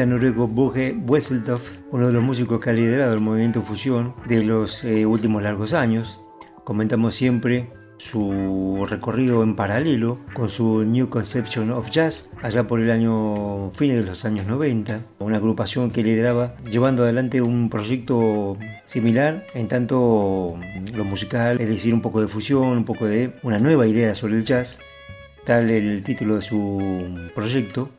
Pianista noruego Boge Wesseltoft, uno de los músicos que ha liderado el movimiento fusión de los eh, últimos largos años. Comentamos siempre su recorrido en paralelo con su New Conception of Jazz allá por el año fines de los años 90, una agrupación que lideraba llevando adelante un proyecto similar en tanto lo musical, es decir, un poco de fusión, un poco de una nueva idea sobre el jazz, tal el título de su proyecto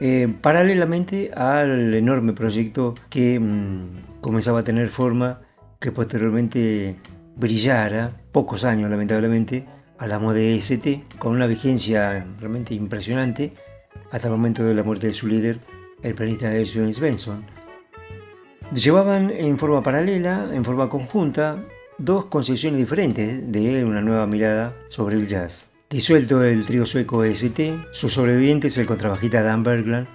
eh, paralelamente al enorme proyecto que mm, comenzaba a tener forma, que posteriormente brillara, pocos años lamentablemente, a la moda ST, con una vigencia realmente impresionante, hasta el momento de la muerte de su líder, el pianista James Benson. Llevaban en forma paralela, en forma conjunta, dos concepciones diferentes de una nueva mirada sobre el jazz. Disuelto el trío sueco ST, sus sobrevivientes, el contrabajista Dan Bergland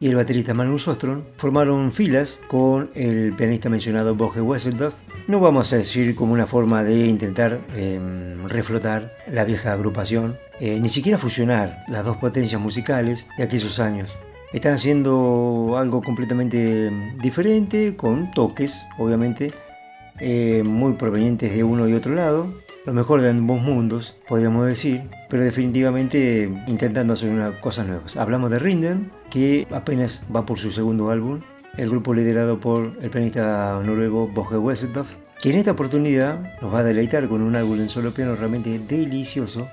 y el baterista Magnus Ostrom, formaron filas con el pianista mencionado Boge Wesseldorf. No vamos a decir como una forma de intentar em, reflotar la vieja agrupación, eh, ni siquiera fusionar las dos potencias musicales de aquellos años. Están haciendo algo completamente em, diferente, con toques, obviamente, eh, muy provenientes de uno y otro lado, lo mejor de ambos mundos, podríamos decir, pero definitivamente intentando hacer cosas nuevas. Hablamos de Rinden, que apenas va por su segundo álbum, el grupo liderado por el pianista noruego Boge Wesseltoft, que en esta oportunidad nos va a deleitar con un álbum en solo piano realmente delicioso,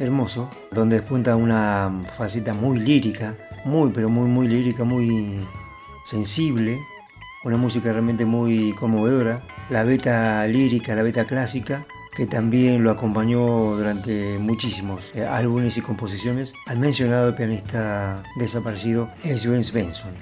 hermoso, donde despunta una faceta muy lírica, muy pero muy muy lírica, muy sensible, una música realmente muy conmovedora, la beta lírica, la beta clásica, que también lo acompañó durante muchísimos eh, álbumes y composiciones al mencionado pianista desaparecido James Benson.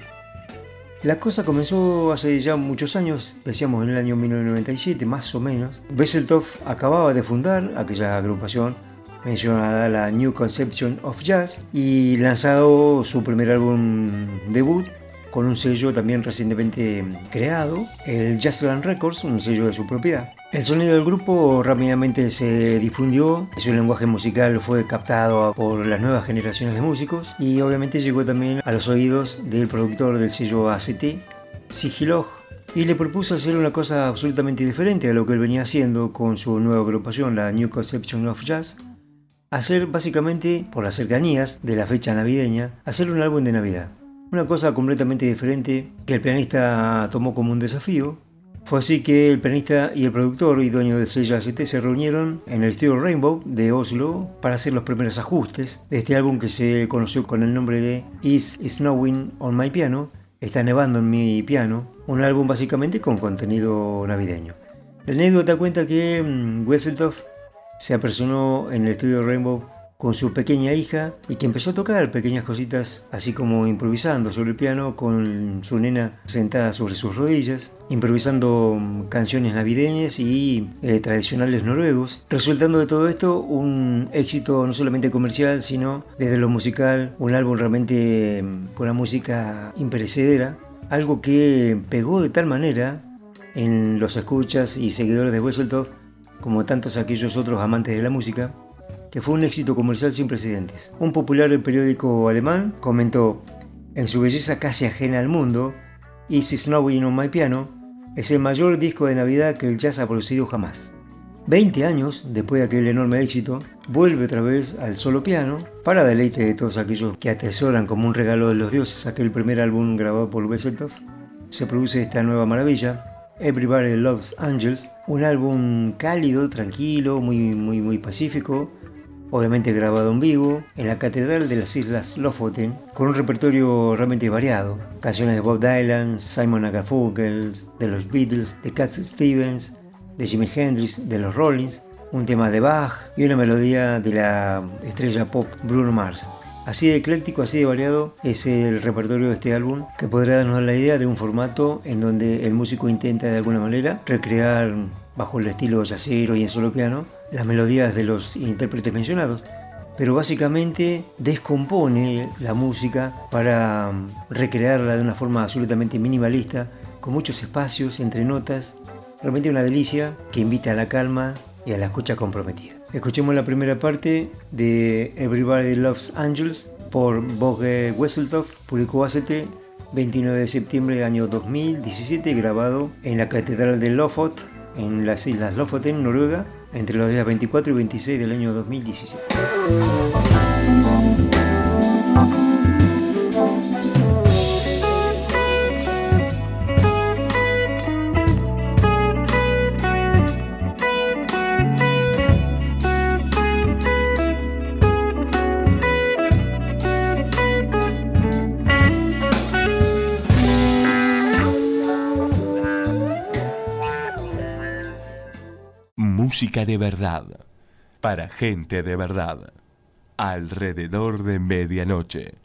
La cosa comenzó hace ya muchos años, decíamos en el año 1997 más o menos. Besseltoff acababa de fundar aquella agrupación mencionada la New Conception of Jazz y lanzado su primer álbum debut con un sello también recientemente creado, el Jazzland Records, un sello de su propiedad. El sonido del grupo rápidamente se difundió, su lenguaje musical fue captado por las nuevas generaciones de músicos y obviamente llegó también a los oídos del productor del sello ACT, Sigilog, y le propuso hacer una cosa absolutamente diferente a lo que él venía haciendo con su nueva agrupación, la New Conception of Jazz, hacer básicamente, por las cercanías de la fecha navideña, hacer un álbum de Navidad. Una cosa completamente diferente que el pianista tomó como un desafío fue así que el pianista y el productor y dueño del sello ACT se reunieron en el estudio Rainbow de Oslo para hacer los primeros ajustes de este álbum que se conoció con el nombre de Is Snowing on My Piano, Está nevando en mi piano, un álbum básicamente con contenido navideño. La anécdota cuenta que mm, Wesseltoft se apersonó en el estudio Rainbow con su pequeña hija y que empezó a tocar pequeñas cositas así como improvisando sobre el piano con su nena sentada sobre sus rodillas, improvisando mm, canciones navideñas y eh, tradicionales noruegos, resultando de todo esto un éxito no solamente comercial sino desde lo musical, un álbum realmente mm, con una música imperecedera, algo que pegó de tal manera en los escuchas y seguidores de Wesseltoft, como tantos aquellos otros amantes de la música, que fue un éxito comercial sin precedentes. Un popular periódico alemán comentó, en su belleza casi ajena al mundo, Easy Snowing on My Piano es el mayor disco de Navidad que el jazz ha producido jamás. Veinte años después de aquel enorme éxito, vuelve otra vez al solo piano para deleite de todos aquellos que atesoran como un regalo de los dioses aquel primer álbum grabado por Wesseltoft. Se produce esta nueva maravilla, Everybody Loves Angels, un álbum cálido, tranquilo, muy, muy, muy pacífico, obviamente grabado en vivo, en la Catedral de las Islas Lofoten, con un repertorio realmente variado. Canciones de Bob Dylan, Simon Garfunkel, de los Beatles, de Cat Stevens, de Jimi Hendrix, de los Rollins, un tema de Bach y una melodía de la estrella pop Bruno Mars. Así de ecléctico, así de variado es el repertorio de este álbum que podrá darnos la idea de un formato en donde el músico intenta de alguna manera recrear bajo el estilo yacero y en solo piano las melodías de los intérpretes mencionados, pero básicamente descompone la música para recrearla de una forma absolutamente minimalista, con muchos espacios entre notas, realmente una delicia que invita a la calma y a la escucha comprometida. Escuchemos la primera parte de Everybody Loves Angels por Boge Wesseltoft, publicó ACT 29 de septiembre del año 2017, grabado en la Catedral de Lofot, en las Islas Lofoten, Noruega, entre los días 24 y 26 del año 2017. Música de verdad, para gente de verdad, alrededor de medianoche.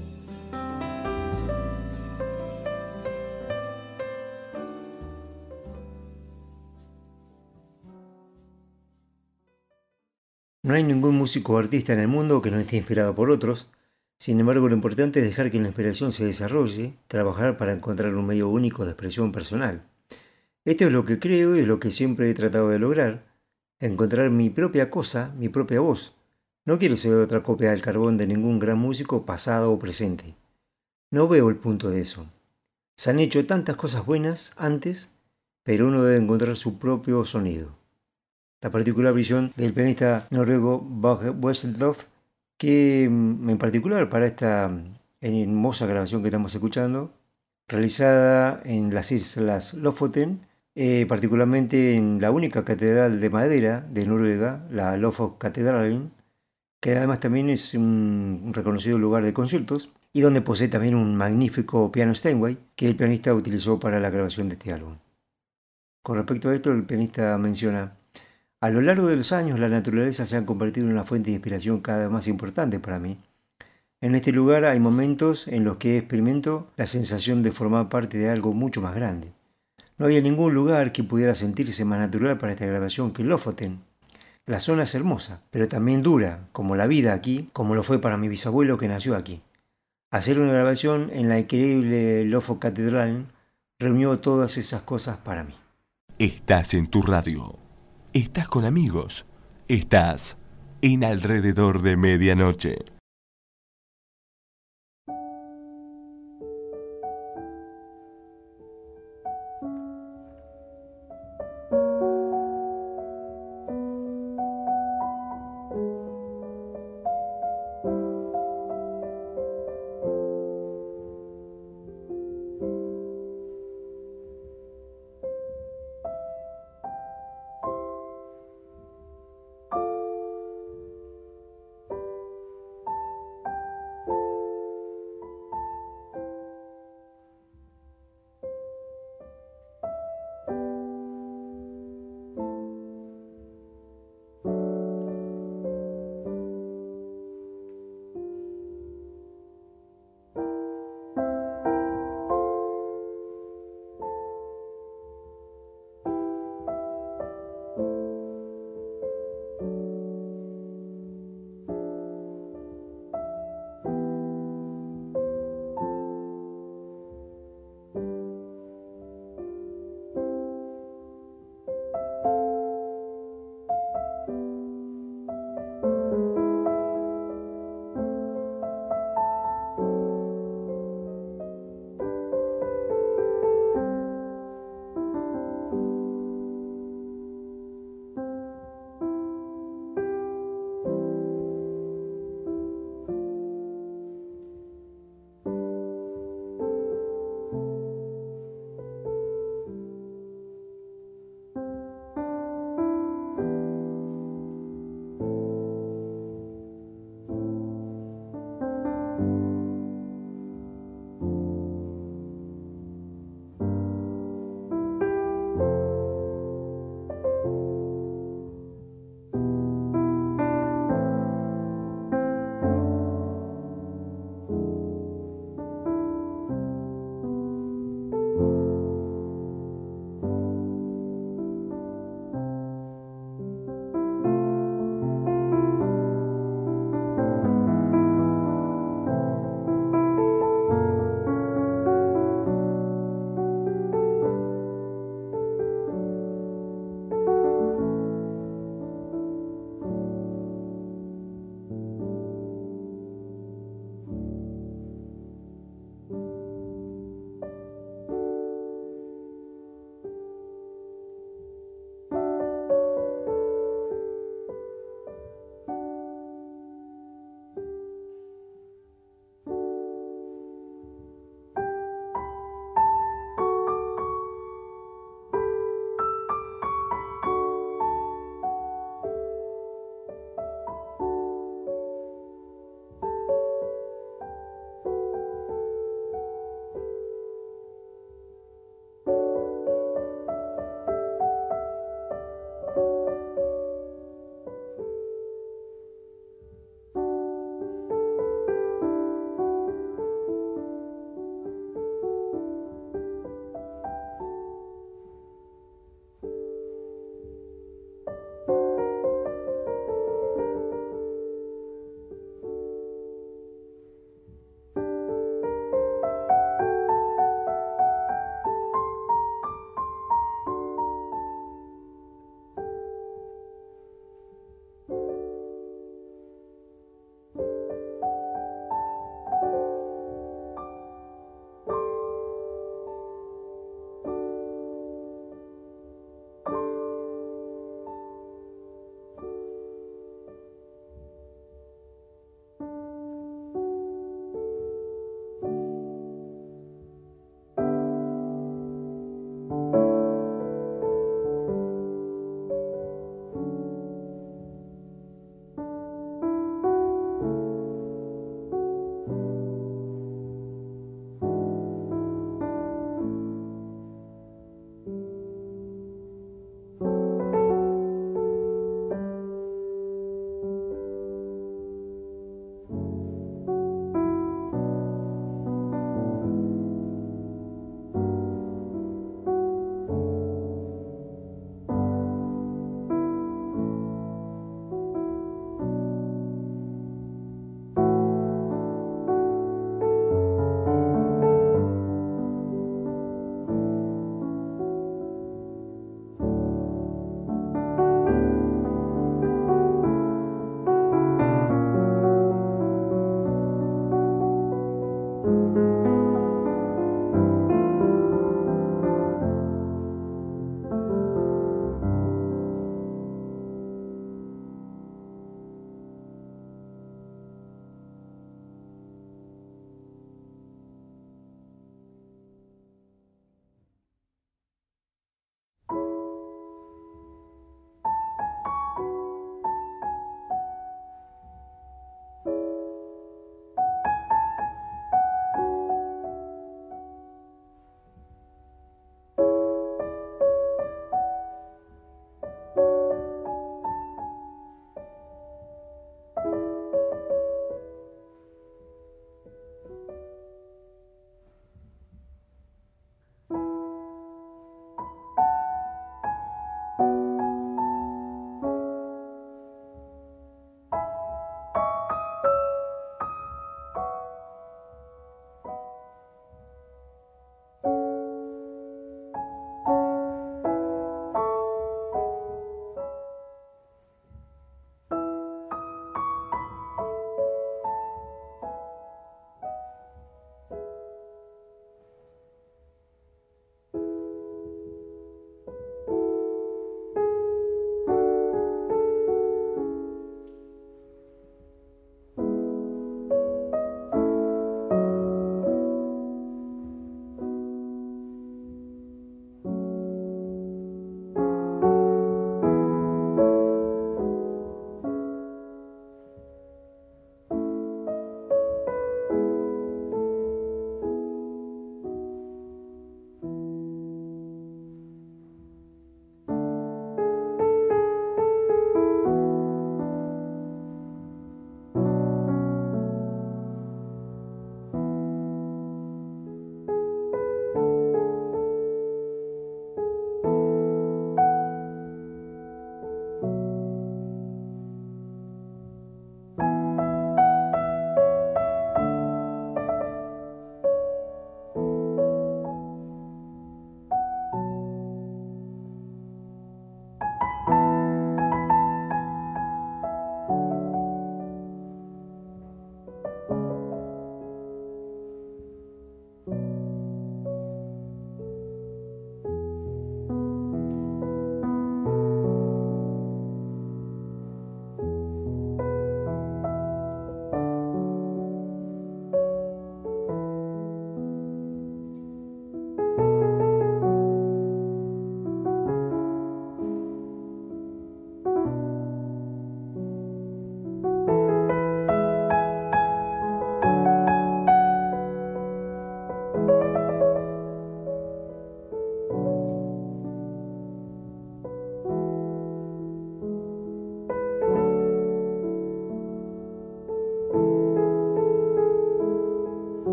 Músico o artista en el mundo que no esté inspirado por otros. Sin embargo, lo importante es dejar que la inspiración se desarrolle, trabajar para encontrar un medio único de expresión personal. Esto es lo que creo y es lo que siempre he tratado de lograr, encontrar mi propia cosa, mi propia voz. No quiero ser otra copia del carbón de ningún gran músico pasado o presente. No veo el punto de eso. Se han hecho tantas cosas buenas antes, pero uno debe encontrar su propio sonido la particular visión del pianista noruego Bach Wesseldorf, que mm, en particular para esta mm, hermosa grabación que estamos escuchando, realizada en las islas Lofoten, eh, particularmente en la única catedral de madera de Noruega, la Lofot que además también es un reconocido lugar de conciertos y donde posee también un magnífico piano Steinway que el pianista utilizó para la grabación de este álbum. Con respecto a esto, el pianista menciona a lo largo de los años, la naturaleza se ha convertido en una fuente de inspiración cada vez más importante para mí. En este lugar hay momentos en los que experimento la sensación de formar parte de algo mucho más grande. No había ningún lugar que pudiera sentirse más natural para esta grabación que Lofoten. La zona es hermosa, pero también dura, como la vida aquí, como lo fue para mi bisabuelo que nació aquí. Hacer una grabación en la increíble Lofo Catedral reunió todas esas cosas para mí. Estás en tu radio estás con amigos, estás en alrededor de medianoche.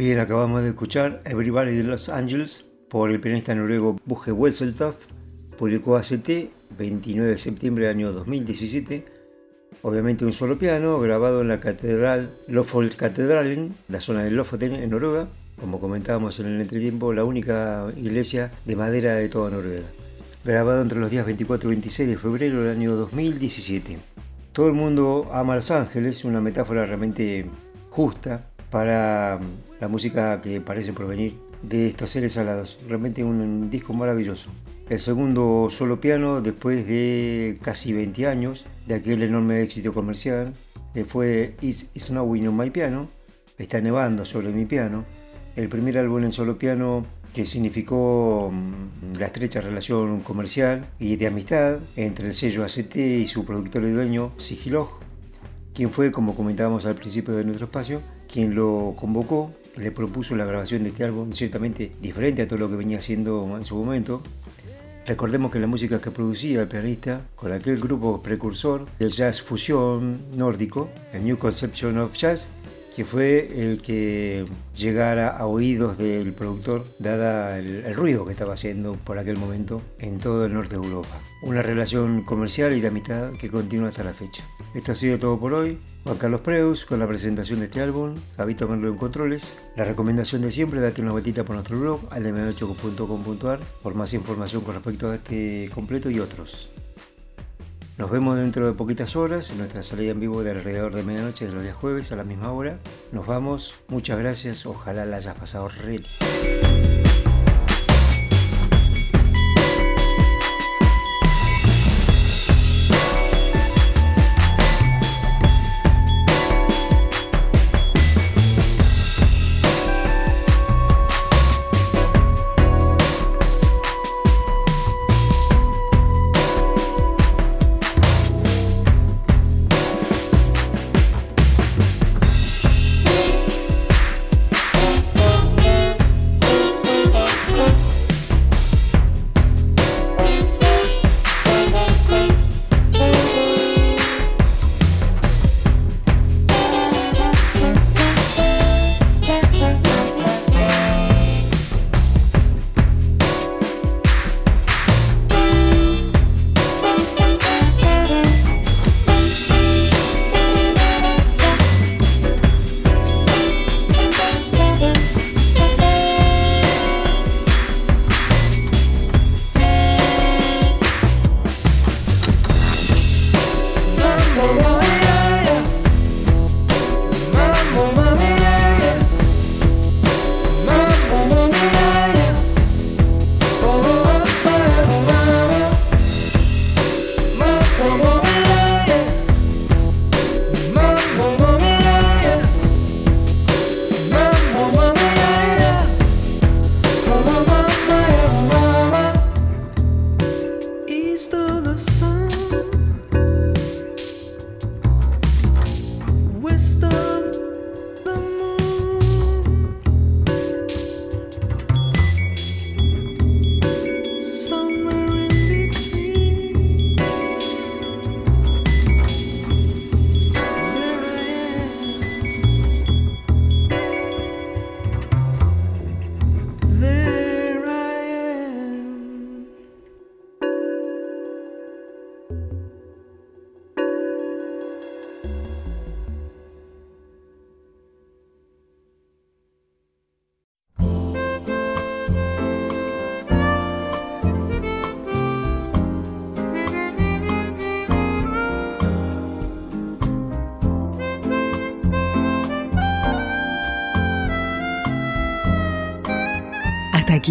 Bien, acabamos de escuchar Everybody de Los Angeles por el pianista noruego Bugge Wesseltoft, publicó ACT 29 de septiembre del año 2017. Obviamente un solo piano grabado en la catedral Lofoten, la zona de Lofoten en Noruega, como comentábamos en el entretiempo, la única iglesia de madera de toda Noruega. Grabado entre los días 24 y 26 de febrero del año 2017. Todo el mundo ama Los Ángeles, una metáfora realmente justa para la música que parece provenir de estos seres alados. Realmente un disco maravilloso. El segundo solo piano después de casi 20 años de aquel enorme éxito comercial que fue It's, Snowing on My Piano, Está nevando sobre mi piano. El primer álbum en solo piano que significó mm, la estrecha relación comercial y de amistad entre el sello ACT y su productor y dueño Sigilog, quien fue, como comentábamos al principio de nuestro espacio, quien lo convocó, le propuso la grabación de este álbum ciertamente diferente a todo lo que venía haciendo en su momento. Recordemos que la música que producía el pianista con aquel grupo precursor del jazz fusión nórdico, el New Conception of Jazz, que fue el que llegara a oídos del productor, dada el, ruido que estaba haciendo por aquel momento en todo el norte de Europa. Una relación comercial y de amistad que continúa hasta la fecha. Esto ha sido todo por hoy. Juan Carlos Preus con la presentación de este álbum, Habito Merlo en Controles. La recomendación de siempre, date una vueltita por nuestro blog, aldemenocho.com.ar, por más información con respecto a este completo y otros. Nos vemos dentro de poquitas horas en nuestra salida en vivo de alrededor de medianoche de los días jueves a la misma hora. Nos vamos, muchas gracias, ojalá la hayas pasado re.